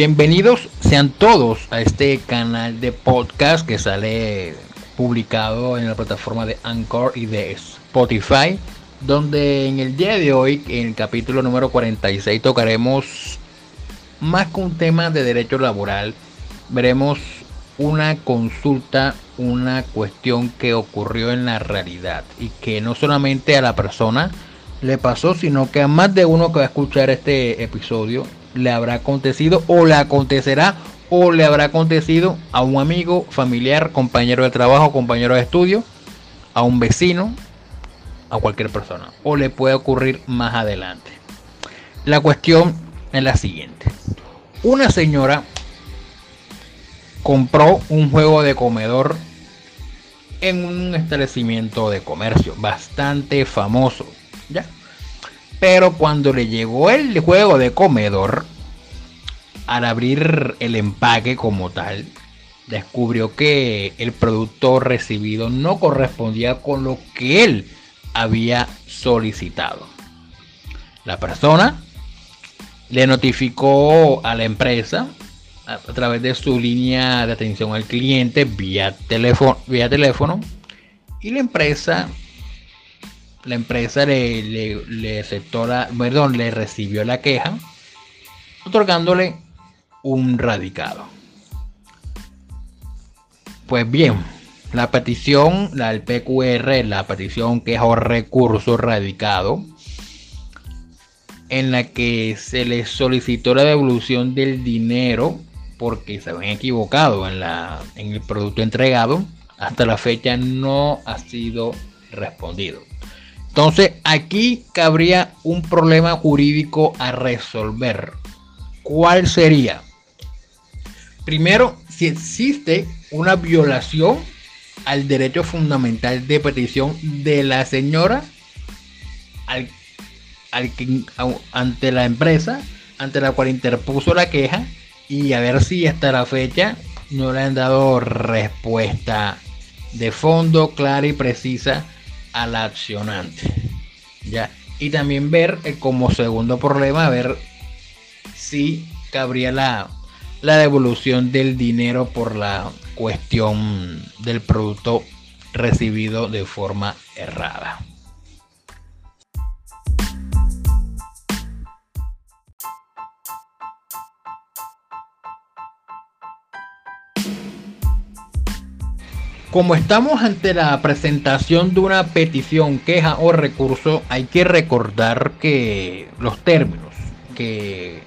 Bienvenidos sean todos a este canal de podcast que sale publicado en la plataforma de Anchor y de Spotify, donde en el día de hoy, en el capítulo número 46, tocaremos más que un tema de derecho laboral, veremos una consulta, una cuestión que ocurrió en la realidad y que no solamente a la persona le pasó, sino que a más de uno que va a escuchar este episodio le habrá acontecido o le acontecerá o le habrá acontecido a un amigo, familiar, compañero de trabajo, compañero de estudio, a un vecino, a cualquier persona o le puede ocurrir más adelante. La cuestión es la siguiente. Una señora compró un juego de comedor en un establecimiento de comercio bastante famoso, ¿ya? Pero cuando le llegó el juego de comedor, al abrir el empaque como tal, descubrió que el producto recibido no correspondía con lo que él había solicitado. La persona le notificó a la empresa a, través de su línea de atención al cliente vía teléfono, vía teléfono y la empresa la empresa le, aceptó la, perdón, le recibió la queja otorgándole un radicado. Pues bien, la petición, la del PQR, la petición queja o recurso radicado, en la que se le solicitó la devolución del dinero porque se habían equivocado en, la, en el producto entregado, hasta la fecha no ha sido respondido. Entonces aquí cabría un problema jurídico a resolver. ¿Cuál sería? Primero, si existe una violación al derecho fundamental de petición de la señora al ante la empresa ante la cual interpuso la queja y a ver si hasta la fecha no le han dado respuesta de fondo, clara y precisa a la accionante. ¿ya? Y también ver eh, como segundo problema, ver si cabría la, la devolución del dinero por la cuestión del producto recibido de forma errada. Como estamos ante la presentación de una petición, queja o recurso, hay que recordar que los términos que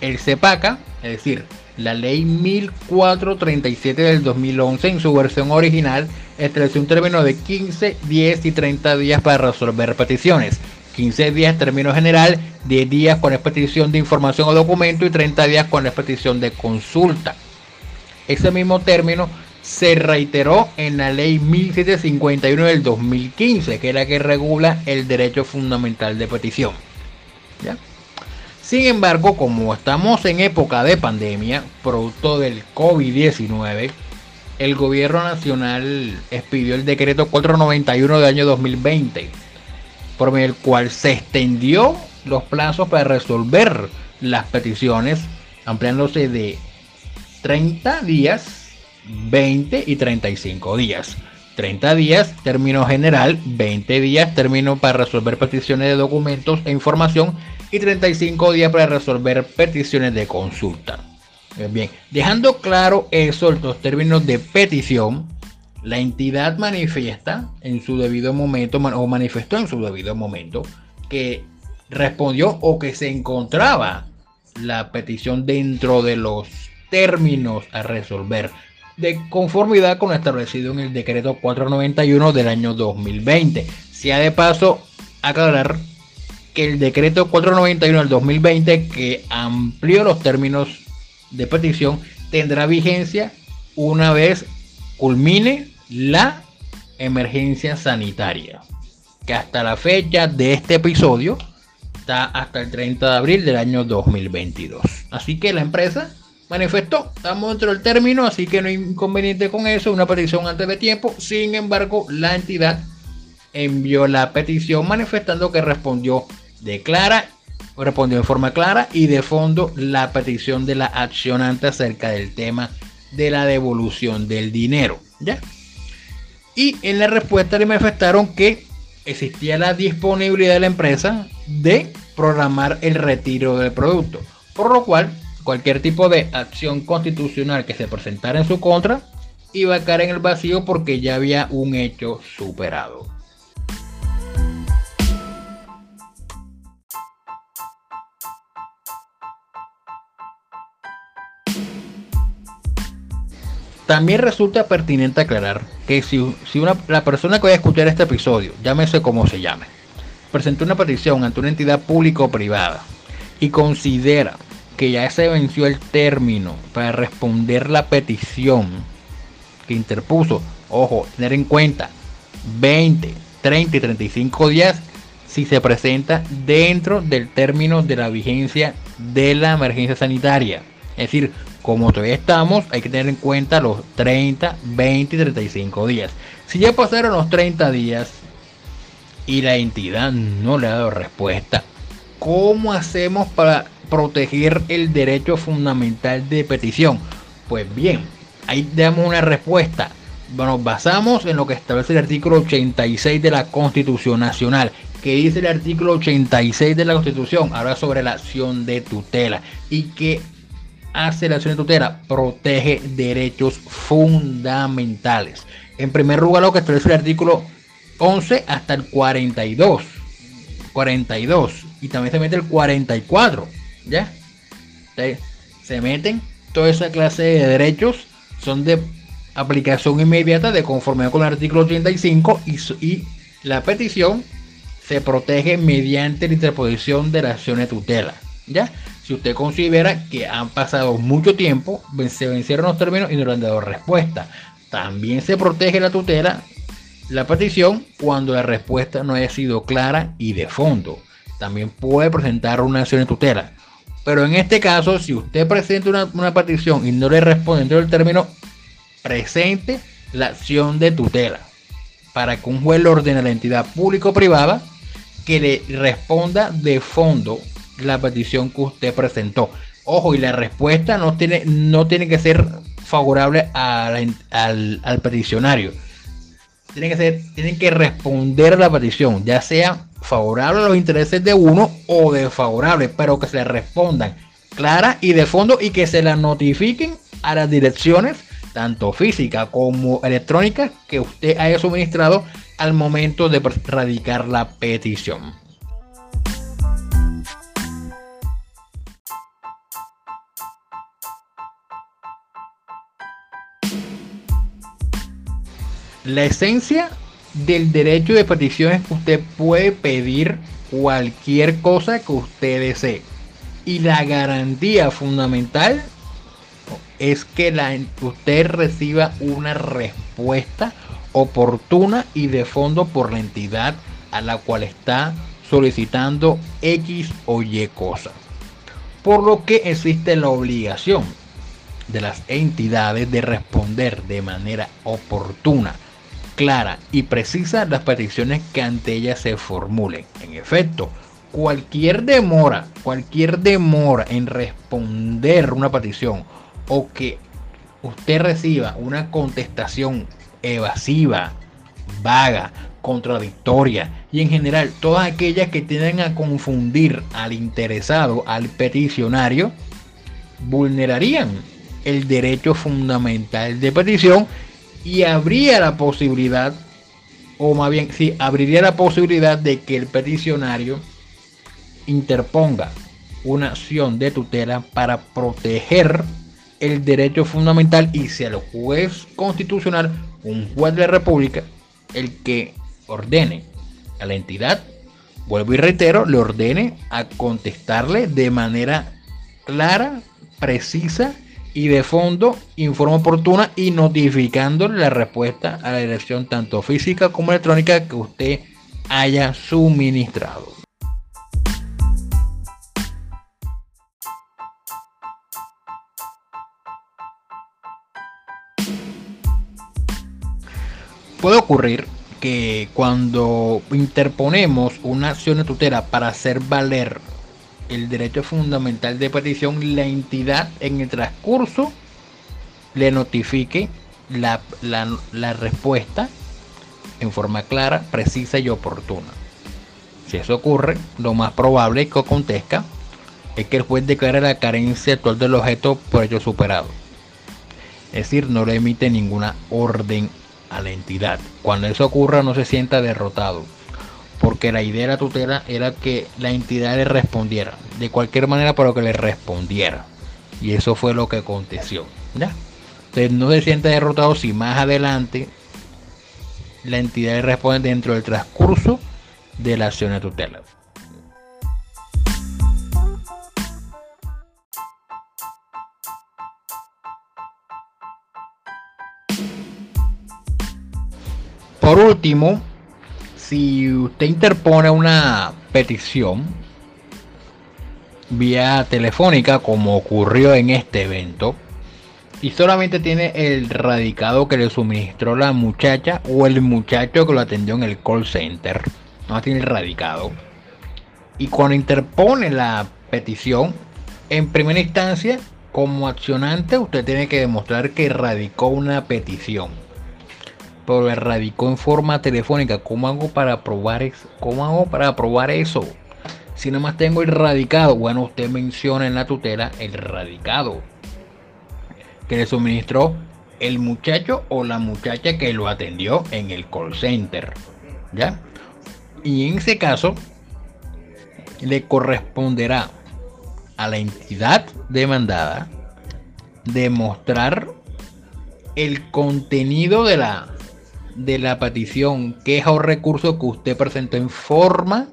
el CEPACA, es decir, la ley 1437 del 2011 en su versión original estableció un término de 15, 10 y 30 días para resolver peticiones. 15 días término general, 10 días con expedición de información o documento y 30 días con expedición de consulta. Ese mismo término se reiteró en la ley 1751 del 2015, que es la que regula el derecho fundamental de petición. Sin embargo, como estamos en época de pandemia, producto del COVID-19, el gobierno nacional expidió el decreto 491 del año 2020, por del cual se extendió los plazos para resolver las peticiones, ampliándose de 30 días 20 y 35 días. 30 días, término general, 20 días, término para resolver peticiones de documentos e información y 35 días para resolver peticiones de consulta. Bien, dejando claro eso, los términos de petición, la entidad manifiesta en su debido momento o manifestó en su debido momento que respondió o que se encontraba la petición dentro de los términos a resolver de conformidad con lo establecido en el decreto 491 del año 2020. Si ha de paso aclarar que el decreto 491 del 2020 que amplió los términos de petición tendrá vigencia una vez culmine la emergencia sanitaria, que hasta la fecha de este episodio está hasta el 30 de abril del año 2022. Así que la empresa manifestó, estamos dentro del término, así que no hay inconveniente con eso, una petición antes de tiempo. Sin embargo, la entidad envió la petición manifestando que respondió de clara, respondió en forma clara y de fondo la petición de la accionante acerca del tema de la devolución del dinero. ¿ya? Y en la respuesta le manifestaron que existía la disponibilidad de la empresa de programar el retiro del producto, por lo cual cualquier tipo de acción constitucional que se presentara en su contra iba a caer en el vacío porque ya había un hecho superado. También resulta pertinente aclarar que si, una, la persona que vaya a escuchar este episodio, llámese como se llame, presentó una petición ante una entidad pública o privada y considera que ya se venció el término para responder la petición que interpuso, ojo, tener en cuenta 20, 30 y 35 días si se presenta dentro del término de la vigencia de la emergencia sanitaria. Es decir, como todavía estamos, hay que tener en cuenta los 30, 20 y 35 días. Si ya pasaron los 30 días y la entidad no le ha dado respuesta, ¿cómo hacemos para proteger el derecho fundamental de petición? Pues bien, ahí damos una respuesta. Nos basamos en lo que establece el artículo 86 de la Constitución Nacional. Que dice el artículo 86 de la Constitución? Habla sobre la acción de tutela. Y que hace la acción de tutela? Protege derechos fundamentales. En primer lugar, lo que establece el artículo 11 hasta el 42. 42. Y también se mete el 44. ¿Ya? Se meten toda esa clase de derechos. Son de aplicación inmediata de conformidad con el artículo 85 y, y la petición se protege mediante la interposición de la acción de tutela. ¿Ya? Si usted considera que han pasado mucho tiempo, se vencieron los términos y no le han dado respuesta. También se protege la tutela, la petición, cuando la respuesta no haya sido clara y de fondo. También puede presentar una acción de tutela. Pero en este caso, si usted presenta una, petición y no le responde dentro del término, presente la acción de tutela para que un juez le ordene a la entidad público privada que le responda de fondo la petición que usted presentó. Ojo, y la respuesta no tiene, no tiene que ser favorable al, al, peticionario. Tienen que, ser, tienen que responder a la petición, ya sea favorable a los intereses de uno o desfavorable, pero que se le respondan clara y de fondo y que se la notifiquen a las direcciones, tanto física como electrónica que usted haya suministrado al momento de radicar la petición. La esencia del derecho de petición es que usted puede pedir cualquier cosa que usted desee. Y la garantía fundamental es que usted reciba una respuesta oportuna y de fondo por la entidad a la cual está solicitando X o Y cosa. Por lo que existe la obligación de las entidades de responder de manera oportuna clara y precisa las peticiones que ante ella se formulen. En efecto, cualquier demora, cualquier demora en responder una petición o que usted reciba una contestación evasiva, vaga, contradictoria y en general todas aquellas que tienden a confundir al interesado, al peticionario, vulnerarían el derecho fundamental de petición y habría la posibilidad, o más bien, sí, abriría la posibilidad de que el peticionario interponga una acción de tutela para proteger el derecho fundamental y sea el juez constitucional, un juez de la República, el que ordene a la entidad, vuelvo y reitero, le ordene a contestarle de manera clara, precisa y de fondo informa oportuna y notificándole la respuesta a la dirección tanto física como electrónica que usted haya suministrado. Puede ocurrir que cuando interponemos una acción de tutela para hacer valer el derecho fundamental de petición, la entidad en el transcurso le notifique la, la respuesta en forma clara, precisa y oportuna. Si eso ocurre, lo más probable que acontezca es que el juez declare la carencia actual del objeto por hecho superado. Es decir, no le emite ninguna orden a la entidad. Cuando eso ocurra no se sienta derrotado, porque la idea de la tutela era que la entidad le respondiera, de cualquier manera, pero que le respondiera. Y eso fue lo que aconteció. ¿ya? Entonces no se sienta derrotado si más adelante la entidad le responde dentro del transcurso de la acción de tutela. Por último, si usted interpone una petición vía telefónica como ocurrió en este evento y solamente tiene el radicado que le suministró la muchacha o el muchacho que lo atendió en el call center, no tiene el radicado. Y cuando interpone la petición, en primera instancia, como accionante, usted tiene que demostrar que radicó una petición pero erradicó en forma telefónica. ¿Cómo hago para probar eso? ¿Cómo hago para probar eso? Si nada más tengo el radicado, bueno, usted menciona en la tutela el radicado que le suministró el muchacho o la muchacha que lo atendió en el call center. ¿Ya? Y en ese caso, le corresponderá a la entidad demandada demostrar el contenido de la de la petición, queja o recurso que usted presentó en forma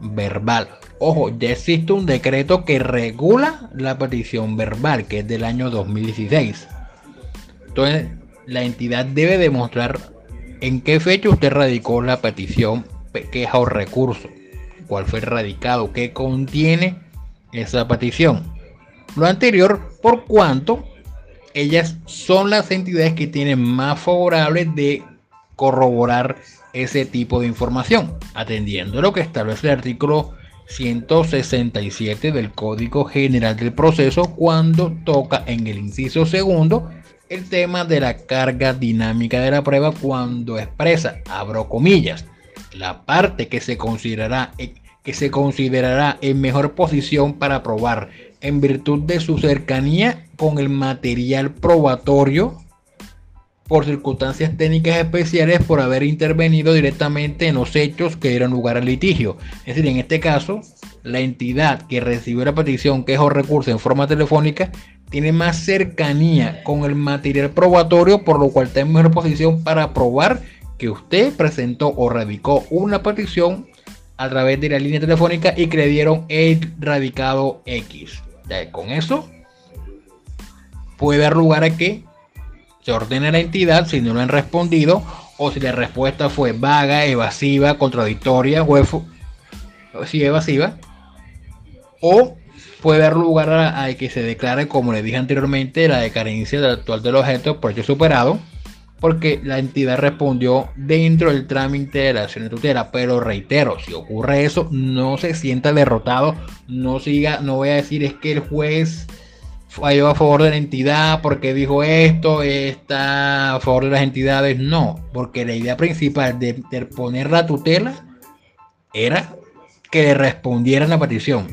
verbal. Ojo, ya existe un decreto que regula la petición verbal, que es del año 2016. Entonces, la entidad debe demostrar en qué fecha usted radicó la petición, queja o recurso, cuál fue radicado, qué contiene esa petición. Lo anterior, por cuanto ellas son las entidades que tienen más favorables de corroborar ese tipo de información, atendiendo lo que establece el artículo 167 del Código General del Proceso cuando toca en el inciso segundo el tema de la carga dinámica de la prueba cuando expresa, abro comillas, la parte que se considerará que se considerará en mejor posición para probar en virtud de su cercanía con el material probatorio por circunstancias técnicas especiales por haber intervenido directamente en los hechos que dieron lugar al litigio. Es decir, en este caso, la entidad que recibió la petición, queja o recurso en forma telefónica, tiene más cercanía con el material probatorio, por lo cual está en mejor posición para probar que usted presentó o radicó una petición a través de la línea telefónica y que le dieron el radicado X con eso puede dar lugar a que se ordene la entidad si no lo han respondido o si la respuesta fue vaga, evasiva, contradictoria o si evasiva. O puede dar lugar a, que se declare, como le dije anteriormente, la decadencia del actual del objeto por hecho superado porque la entidad respondió dentro del trámite de la acción de tutela. Pero reitero, si ocurre eso, no se sienta derrotado, no siga, no voy a decir es que el juez falló a favor de la entidad porque dijo esto, está a favor de las entidades. No, porque la idea principal de, poner la tutela era que le respondieran la petición,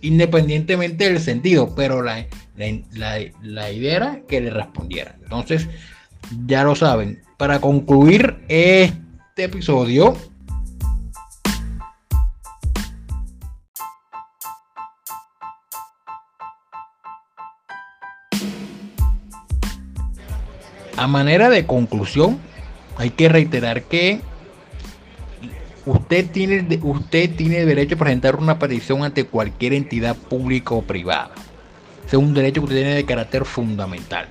independientemente del sentido, pero la, la, la idea era que le respondieran. Entonces, ya lo saben. Para concluir este episodio, a manera de conclusión, hay que reiterar que usted tiene, usted tiene derecho a presentar una petición ante cualquier entidad pública o privada. es un derecho que usted tiene de carácter fundamental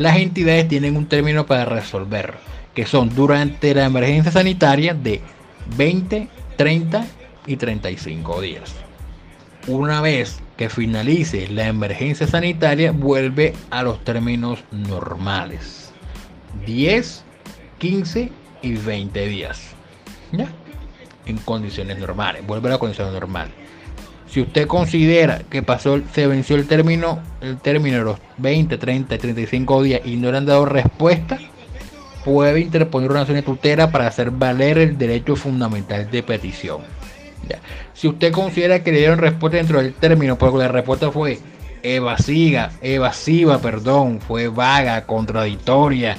las entidades tienen un término para resolver, que son durante la emergencia sanitaria de 20, 30 y 35 días. Una vez que finalice la emergencia sanitaria, vuelve a los términos normales. 10, 15 y 20 días. ¿Ya? En condiciones normales. Vuelve a la condición normal. Si usted considera que pasó, se venció el término, el término de los 20, 30, 35 días y no le han dado respuesta, puede interponer una acción de para hacer valer el derecho fundamental de petición. Si usted considera que le dieron respuesta dentro del término, porque la respuesta fue evasiva, evasiva, perdón, fue vaga, contradictoria,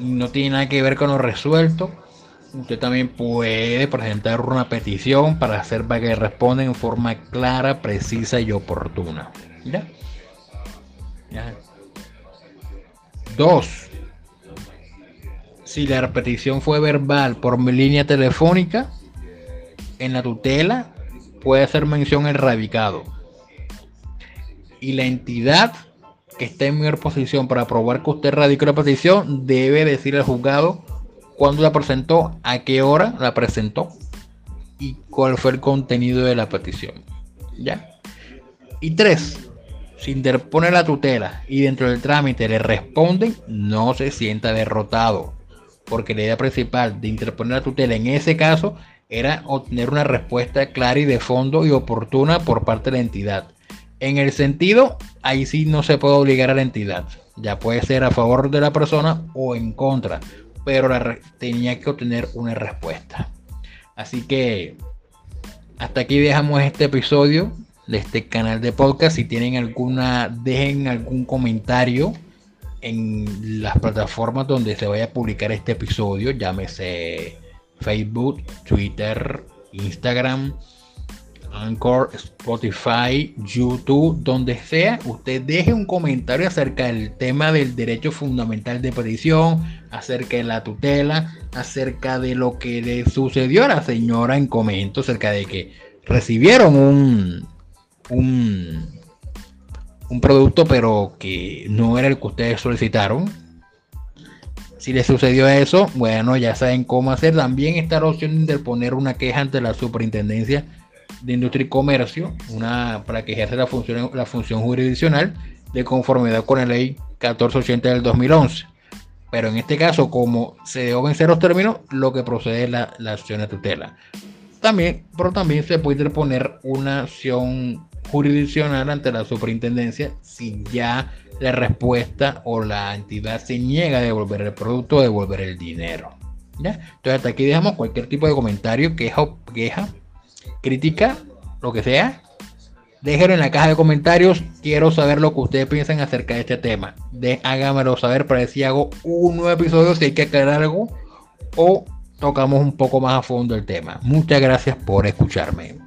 no tiene nada que ver con lo resuelto, usted también puede presentar una petición para hacer para que responda en forma clara, precisa y oportuna. ¿Ya? Dos. Si la petición fue verbal por mi línea telefónica, en la tutela puede hacer mención el radicado. Y la entidad que esté en mi posición para probar que usted radicó la petición debe decir al juzgado cuándo la presentó, a qué hora la presentó y cuál fue el contenido de la petición. ¿Ya? Y tres, si interpone la tutela y dentro del trámite le responden, no se sienta derrotado, porque la idea principal de interponer la tutela en ese caso era obtener una respuesta clara y de fondo y oportuna por parte de la entidad. En el sentido, ahí sí no se puede obligar a la entidad. Ya puede ser a favor de la persona o en contra pero tenía que obtener una respuesta. Así que hasta aquí dejamos este episodio de este canal de podcast. Si tienen alguna, dejen algún comentario en las plataformas donde se vaya a publicar este episodio, llámese Facebook, Twitter, Instagram, Anchor, Spotify, YouTube, donde sea, usted deje un comentario acerca del tema del derecho fundamental de petición, acerca de la tutela, acerca de lo que le sucedió a la señora en comento, acerca de que recibieron un, un, un producto pero que no era el que ustedes solicitaron. Si le sucedió eso, bueno, ya saben cómo hacer. También está la opción de interponer una queja ante la superintendencia de Industria y Comercio, una, para que ejerza la función, la función jurisdiccional de conformidad con la ley 1480 del 2011. Pero en este caso, como se deben vencer los términos, lo que procede es la, la acción de tutela. También, pero también se puede interponer una acción jurisdiccional ante la superintendencia si ya la respuesta o la entidad se niega a devolver el producto o devolver el dinero. ¿Ya? Entonces hasta aquí dejamos cualquier tipo de comentario, queja, queja crítica, lo que sea, déjenlo en la caja de comentarios. Quiero saber lo que ustedes piensan acerca de este tema. De, háganmelo saber para ver si hago un nuevo episodio, si hay que aclarar algo o tocamos un poco más a fondo el tema. Muchas gracias por escucharme.